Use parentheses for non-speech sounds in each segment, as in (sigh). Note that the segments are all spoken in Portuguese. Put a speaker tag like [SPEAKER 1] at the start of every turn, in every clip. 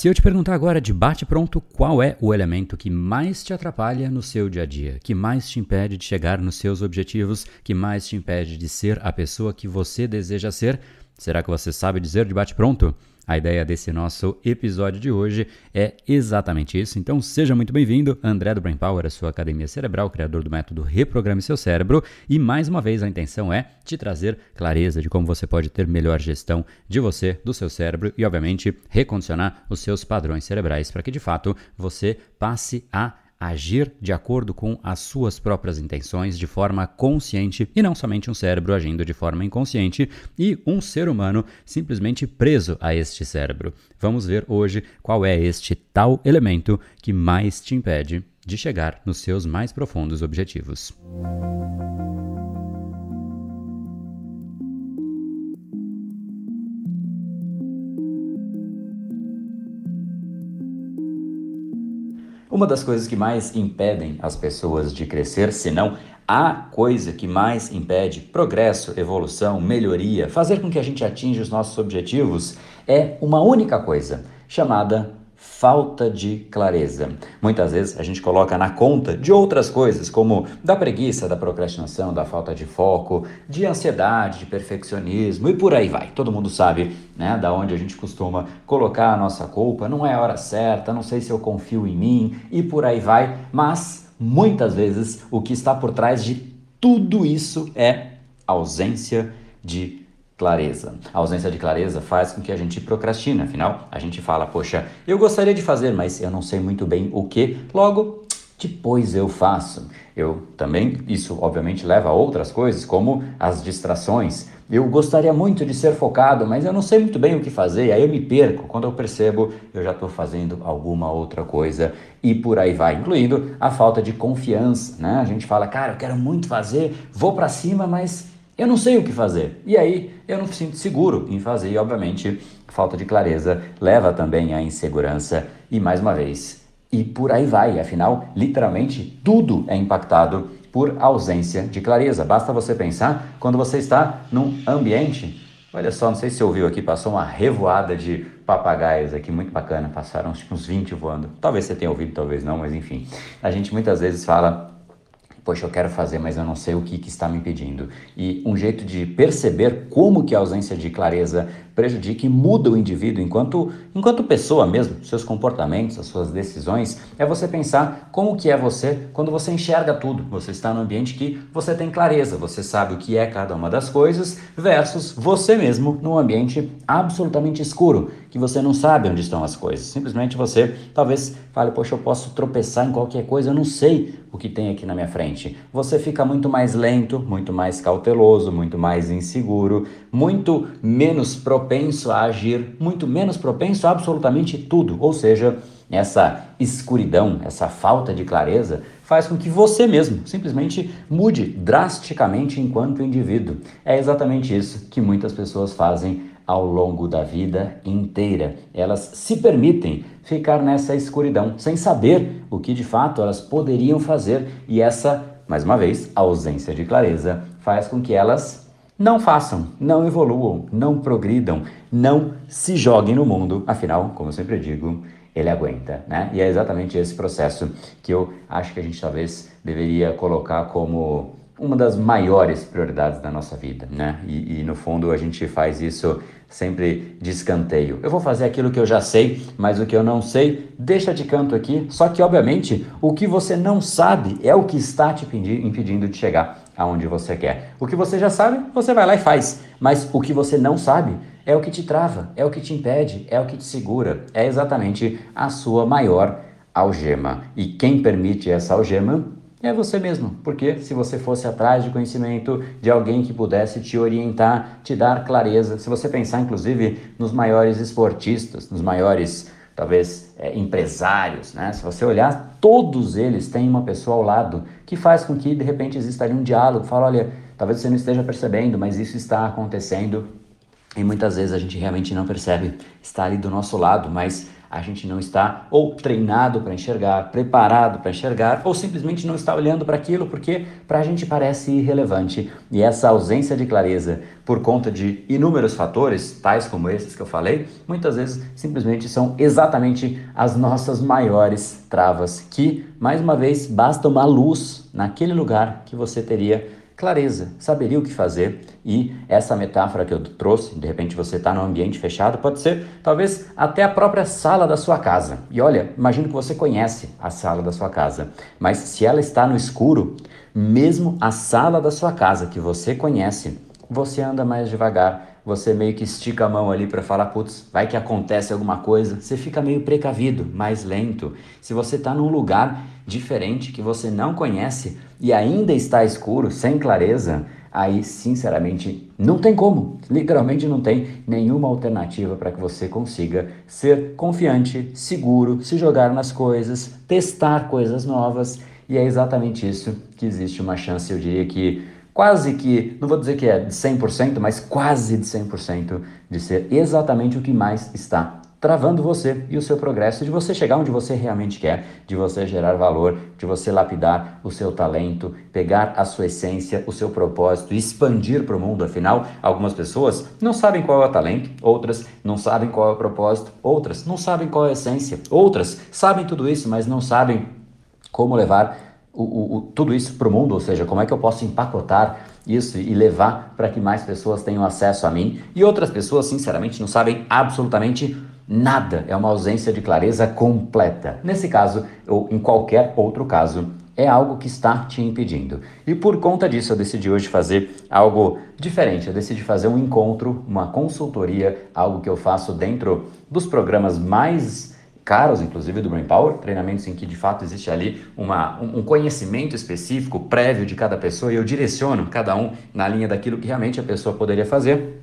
[SPEAKER 1] Se eu te perguntar agora de bate-pronto qual é o elemento que mais te atrapalha no seu dia a dia, que mais te impede de chegar nos seus objetivos, que mais te impede de ser a pessoa que você deseja ser, será que você sabe dizer de bate-pronto? A ideia desse nosso episódio de hoje é exatamente isso. Então seja muito bem-vindo, André do Brain Power, a sua academia cerebral, criador do método Reprograme Seu Cérebro. E mais uma vez a intenção é te trazer clareza de como você pode ter melhor gestão de você, do seu cérebro e, obviamente, recondicionar os seus padrões cerebrais para que de fato você passe a agir de acordo com as suas próprias intenções de forma consciente e não somente um cérebro agindo de forma inconsciente e um ser humano simplesmente preso a este cérebro. Vamos ver hoje qual é este tal elemento que mais te impede de chegar nos seus mais profundos objetivos. Uma das coisas que mais impedem as pessoas de crescer, se não a coisa que mais impede progresso, evolução, melhoria, fazer com que a gente atinja os nossos objetivos, é uma única coisa, chamada falta de clareza. Muitas vezes a gente coloca na conta de outras coisas, como da preguiça, da procrastinação, da falta de foco, de ansiedade, de perfeccionismo e por aí vai. Todo mundo sabe, né, da onde a gente costuma colocar a nossa culpa, não é a hora certa, não sei se eu confio em mim e por aí vai, mas muitas vezes o que está por trás de tudo isso é ausência de clareza. A ausência de clareza faz com que a gente procrastine, afinal, a gente fala, poxa, eu gostaria de fazer, mas eu não sei muito bem o que, logo, depois eu faço. Eu também, isso obviamente leva a outras coisas, como as distrações. Eu gostaria muito de ser focado, mas eu não sei muito bem o que fazer, aí eu me perco. Quando eu percebo, eu já estou fazendo alguma outra coisa e por aí vai, incluindo a falta de confiança, né? A gente fala, cara, eu quero muito fazer, vou para cima, mas eu não sei o que fazer. E aí eu não me sinto seguro em fazer. E obviamente, falta de clareza leva também à insegurança e mais uma vez. E por aí vai. Afinal, literalmente tudo é impactado por ausência de clareza. Basta você pensar quando você está num ambiente. Olha só, não sei se você ouviu aqui, passou uma revoada de papagaios aqui, muito bacana. Passaram uns 20 voando. Talvez você tenha ouvido, talvez não, mas enfim. A gente muitas vezes fala poxa, eu quero fazer, mas eu não sei o que, que está me impedindo. E um jeito de perceber como que a ausência de clareza prejudica e muda o indivíduo enquanto, enquanto pessoa mesmo, seus comportamentos, as suas decisões, é você pensar como que é você quando você enxerga tudo. Você está num ambiente que você tem clareza, você sabe o que é cada uma das coisas, versus você mesmo num ambiente absolutamente escuro, que você não sabe onde estão as coisas. Simplesmente você talvez fale, poxa, eu posso tropeçar em qualquer coisa, eu não sei o que tem aqui na minha frente. Você fica muito mais lento, muito mais cauteloso, muito mais inseguro, muito menos propenso a agir, muito menos propenso a absolutamente tudo. Ou seja, essa escuridão, essa falta de clareza faz com que você mesmo simplesmente mude drasticamente enquanto indivíduo. É exatamente isso que muitas pessoas fazem ao longo da vida inteira. Elas se permitem ficar nessa escuridão sem saber o que de fato elas poderiam fazer e essa, mais uma vez, ausência de clareza faz com que elas não façam, não evoluam, não progridam, não se joguem no mundo. Afinal, como eu sempre digo, ele aguenta, né? E é exatamente esse processo que eu acho que a gente talvez deveria colocar como uma das maiores prioridades da nossa vida, né? E, e, no fundo a gente faz isso sempre de escanteio. Eu vou fazer aquilo que eu já sei, mas o que eu não sei, deixa de canto aqui. Só que, obviamente, o que você não sabe é o que está te impedindo de chegar aonde você quer. O que você já sabe, você vai lá e faz. Mas o que você não sabe é o que te trava, é o que te impede, é o que te segura. É exatamente a sua maior algema. E quem permite essa algema é você mesmo. Porque se você fosse atrás de conhecimento de alguém que pudesse te orientar, te dar clareza, se você pensar inclusive nos maiores esportistas, nos maiores talvez é, empresários, né? Se você olhar, todos eles têm uma pessoa ao lado que faz com que de repente exista ali um diálogo, fala, olha, talvez você não esteja percebendo, mas isso está acontecendo e muitas vezes a gente realmente não percebe, está ali do nosso lado, mas a gente não está ou treinado para enxergar, preparado para enxergar, ou simplesmente não está olhando para aquilo porque para a gente parece irrelevante. E essa ausência de clareza, por conta de inúmeros fatores, tais como esses que eu falei, muitas vezes simplesmente são exatamente as nossas maiores travas, que, mais uma vez, basta uma luz naquele lugar que você teria clareza, saberia o que fazer e essa metáfora que eu trouxe, de repente você está num ambiente fechado, pode ser talvez até a própria sala da sua casa. E olha, imagino que você conhece a sala da sua casa, mas se ela está no escuro, mesmo a sala da sua casa que você conhece, você anda mais devagar, você meio que estica a mão ali para falar, putz, vai que acontece alguma coisa, você fica meio precavido, mais lento. Se você está num lugar diferente que você não conhece e ainda está escuro, sem clareza, aí sinceramente não tem como, literalmente não tem nenhuma alternativa para que você consiga ser confiante, seguro, se jogar nas coisas, testar coisas novas. E é exatamente isso que existe uma chance, eu diria que quase que, não vou dizer que é de 100%, mas quase de 100% de ser exatamente o que mais está travando você e o seu progresso, de você chegar onde você realmente quer, de você gerar valor, de você lapidar o seu talento, pegar a sua essência, o seu propósito, expandir para o mundo. Afinal, algumas pessoas não sabem qual é o talento, outras não sabem qual é o propósito, outras não sabem qual é a essência, outras sabem tudo isso, mas não sabem como levar o, o, o, tudo isso para o mundo, ou seja, como é que eu posso empacotar isso e levar para que mais pessoas tenham acesso a mim. E outras pessoas, sinceramente, não sabem absolutamente nada. É uma ausência de clareza completa. Nesse caso, ou em qualquer outro caso, é algo que está te impedindo. E por conta disso, eu decidi hoje fazer algo diferente. Eu decidi fazer um encontro, uma consultoria, algo que eu faço dentro dos programas mais caros, inclusive, do Brain Power, treinamentos em que de fato existe ali uma, um conhecimento específico, prévio de cada pessoa, e eu direciono cada um na linha daquilo que realmente a pessoa poderia fazer.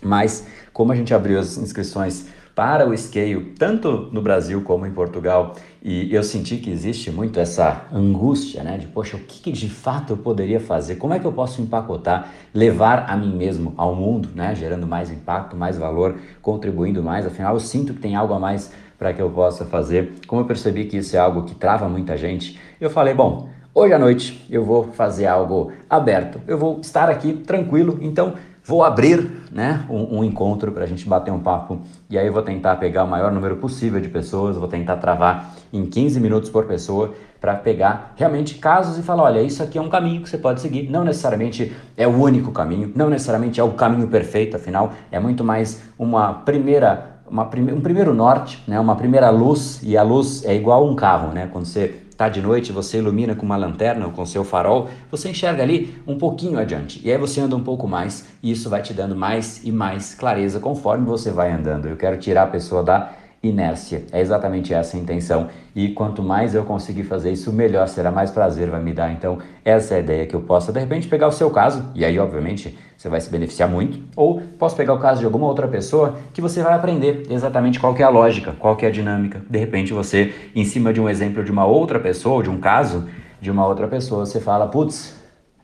[SPEAKER 1] Mas, como a gente abriu as inscrições para o Scale, tanto no Brasil como em Portugal, e eu senti que existe muito essa angústia, né? De, poxa, o que, que, de fato eu poderia fazer? Como é que eu posso empacotar, levar a mim mesmo ao mundo, né? Gerando mais impacto, mais valor, contribuindo mais. Afinal, eu sinto que tem algo a mais para que eu possa fazer. Como eu percebi que isso é algo que trava muita gente, eu falei, bom, hoje à noite eu vou fazer algo aberto. Eu vou estar aqui tranquilo, então vou abrir né, um, um encontro para a gente bater um papo e aí vou tentar pegar o maior número possível de pessoas, vou tentar travar em 15 minutos por pessoa para pegar realmente casos e falar, olha, isso aqui é um caminho que você pode seguir, não necessariamente é o único caminho, não necessariamente é o caminho perfeito, afinal é muito mais uma primeira uma, um primeiro norte, né, uma primeira luz, e a luz é igual um carro, né? Quando você está de noite, você ilumina com uma lanterna ou com seu farol, você enxerga ali um pouquinho adiante. E aí você anda um pouco mais, e isso vai te dando mais e mais clareza conforme você vai andando. Eu quero tirar a pessoa da inércia. É exatamente essa a intenção. E quanto mais eu conseguir fazer isso, melhor será, mais prazer vai me dar. Então, essa é a ideia que eu possa, de repente, pegar o seu caso, e aí, obviamente, você vai se beneficiar muito, ou posso pegar o caso de alguma outra pessoa que você vai aprender exatamente qual é a lógica, qual é a dinâmica. De repente, você, em cima de um exemplo de uma outra pessoa, de um caso de uma outra pessoa, você fala, putz,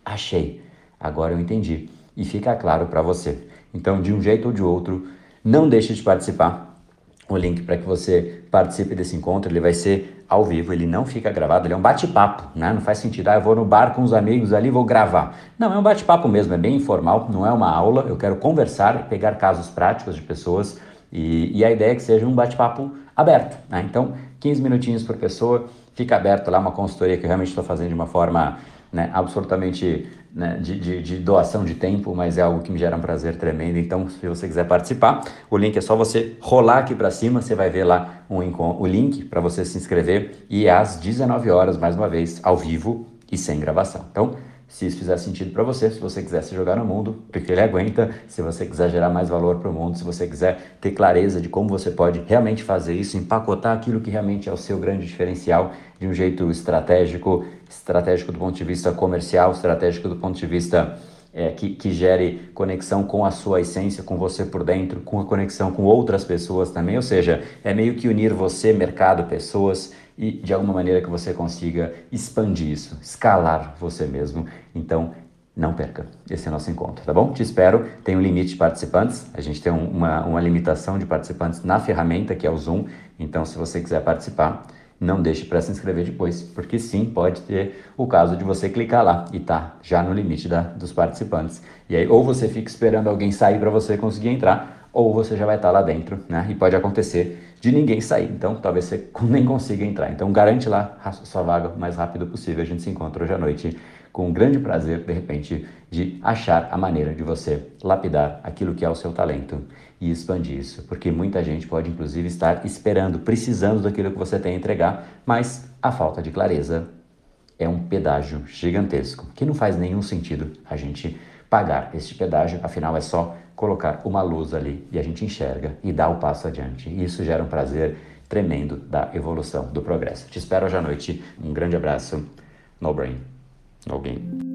[SPEAKER 1] achei, agora eu entendi. E fica claro para você. Então, de um jeito ou de outro, não deixe de participar o link para que você participe desse encontro. Ele vai ser ao vivo, ele não fica gravado, ele é um bate-papo, né? Não faz sentido, ah, eu vou no bar com os amigos ali, vou gravar. Não, é um bate-papo mesmo, é bem informal, não é uma aula. Eu quero conversar, pegar casos práticos de pessoas e, e a ideia é que seja um bate-papo aberto, né? Então, 15 minutinhos por pessoa, fica aberto lá uma consultoria que eu realmente estou fazendo de uma forma né, absolutamente né, de, de, de, doação de tempo, mas é algo que me gera um prazer tremendo. Então, se você quiser participar, o link é só você rolar aqui para cima, você vai ver lá um, o link para você se inscrever e às 19 horas, mais uma vez, ao vivo e sem gravação. Então, se isso fizer sentido para você, se você quiser se jogar no mundo, porque ele aguenta, se você quiser gerar mais valor para o mundo, se você quiser ter clareza de como você pode realmente fazer isso, empacotar aquilo que realmente é o seu grande diferencial de um jeito estratégico, estratégico do ponto de vista comercial, estratégico do ponto de vista é, que, que gere conexão com a sua essência, com você por dentro, com a conexão com outras pessoas também, ou seja, é meio que unir você, mercado, pessoas e de alguma maneira que você consiga expandir isso, escalar você mesmo. Então, não perca esse é nosso encontro, tá bom? Te espero. Tem um limite de participantes. A gente tem um, uma, uma limitação de participantes na ferramenta, que é o Zoom. Então, se você quiser participar, não deixe para se inscrever depois, porque sim, pode ter o caso de você clicar lá e tá já no limite da, dos participantes. E aí, ou você fica esperando alguém sair para você conseguir entrar, ou você já vai estar tá lá dentro, né? E pode acontecer de ninguém sair. Então, talvez você (laughs) nem consiga entrar. Então, garante lá a sua vaga o mais rápido possível. A gente se encontra hoje à noite com um grande prazer, de repente, de achar a maneira de você lapidar aquilo que é o seu talento e expandir isso. Porque muita gente pode, inclusive, estar esperando, precisando daquilo que você tem a entregar, mas a falta de clareza é um pedágio gigantesco, que não faz nenhum sentido a gente pagar este pedágio, afinal é só colocar uma luz ali e a gente enxerga e dá o passo adiante. E isso gera um prazer tremendo da evolução, do progresso. Te espero hoje à noite. Um grande abraço. No brain. No game.